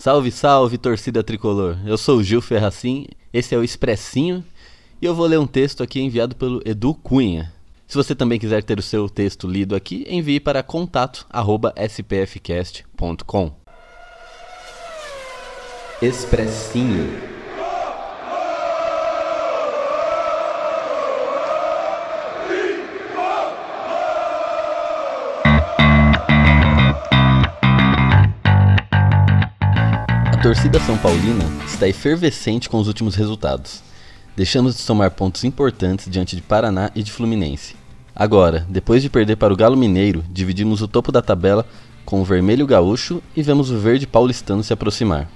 Salve, salve, torcida tricolor. Eu sou o Gil Ferracin, esse é o Expressinho e eu vou ler um texto aqui enviado pelo Edu Cunha. Se você também quiser ter o seu texto lido aqui, envie para contato@spfcast.com. Expressinho. Torcida São Paulina está efervescente com os últimos resultados. Deixamos de somar pontos importantes diante de Paraná e de Fluminense. Agora, depois de perder para o Galo Mineiro, dividimos o topo da tabela com o vermelho gaúcho e vemos o verde paulistano se aproximar.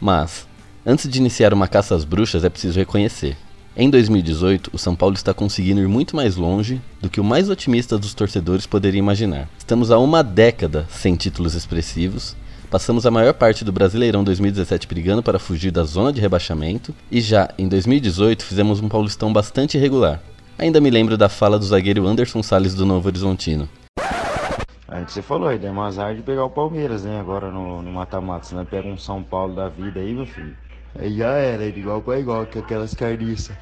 Mas, antes de iniciar uma caça às bruxas, é preciso reconhecer. Em 2018, o São Paulo está conseguindo ir muito mais longe do que o mais otimista dos torcedores poderia imaginar. Estamos há uma década sem títulos expressivos Passamos a maior parte do Brasileirão 2017 brigando para fugir da zona de rebaixamento e já em 2018 fizemos um Paulistão bastante irregular. Ainda me lembro da fala do zagueiro Anderson Salles do Novo Horizontino. A gente você falou aí, deu azar de pegar o Palmeiras, né? Agora no mata-mata. Senão pega um São Paulo da vida aí, meu filho. Aí já era, de igual para igual, com aquelas carniças.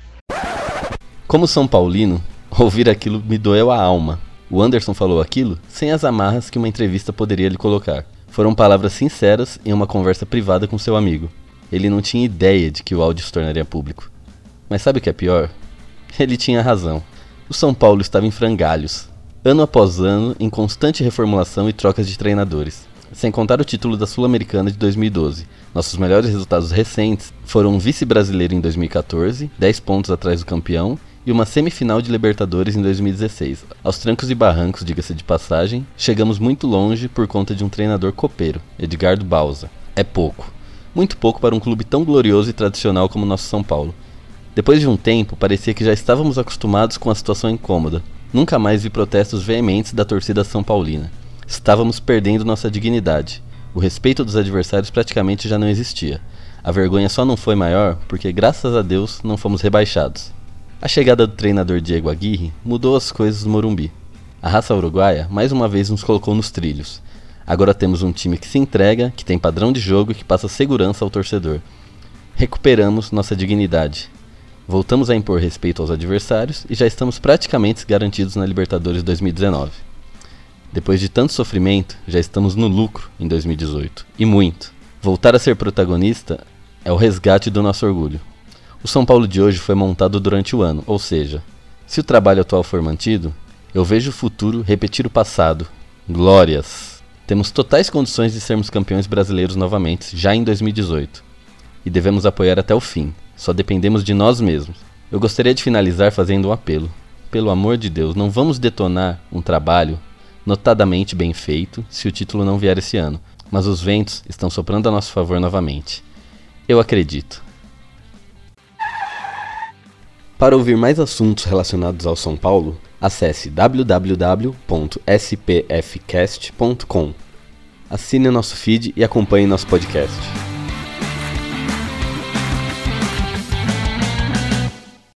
Como São Paulino, ouvir aquilo me doeu a alma. O Anderson falou aquilo sem as amarras que uma entrevista poderia lhe colocar. Foram palavras sinceras em uma conversa privada com seu amigo. Ele não tinha ideia de que o áudio se tornaria público. Mas sabe o que é pior? Ele tinha razão. O São Paulo estava em frangalhos, ano após ano, em constante reformulação e trocas de treinadores. Sem contar o título da Sul-Americana de 2012. Nossos melhores resultados recentes foram um vice-brasileiro em 2014, 10 pontos atrás do campeão, e uma semifinal de Libertadores em 2016. Aos trancos e barrancos, diga-se de passagem, chegamos muito longe por conta de um treinador copeiro, Edgardo Bausa. É pouco. Muito pouco para um clube tão glorioso e tradicional como o nosso São Paulo. Depois de um tempo, parecia que já estávamos acostumados com a situação incômoda. Nunca mais vi protestos veementes da torcida São Paulina. Estávamos perdendo nossa dignidade. O respeito dos adversários praticamente já não existia. A vergonha só não foi maior porque, graças a Deus, não fomos rebaixados. A chegada do treinador Diego Aguirre mudou as coisas no Morumbi. A raça uruguaia mais uma vez nos colocou nos trilhos. Agora temos um time que se entrega, que tem padrão de jogo e que passa segurança ao torcedor. Recuperamos nossa dignidade. Voltamos a impor respeito aos adversários e já estamos praticamente garantidos na Libertadores 2019. Depois de tanto sofrimento, já estamos no lucro em 2018. E muito. Voltar a ser protagonista é o resgate do nosso orgulho. O São Paulo de hoje foi montado durante o ano, ou seja, se o trabalho atual for mantido, eu vejo o futuro repetir o passado. Glórias! Temos totais condições de sermos campeões brasileiros novamente, já em 2018. E devemos apoiar até o fim, só dependemos de nós mesmos. Eu gostaria de finalizar fazendo um apelo. Pelo amor de Deus, não vamos detonar um trabalho notadamente bem feito se o título não vier esse ano, mas os ventos estão soprando a nosso favor novamente. Eu acredito. Para ouvir mais assuntos relacionados ao São Paulo, acesse www.spfcast.com. Assine nosso feed e acompanhe nosso podcast.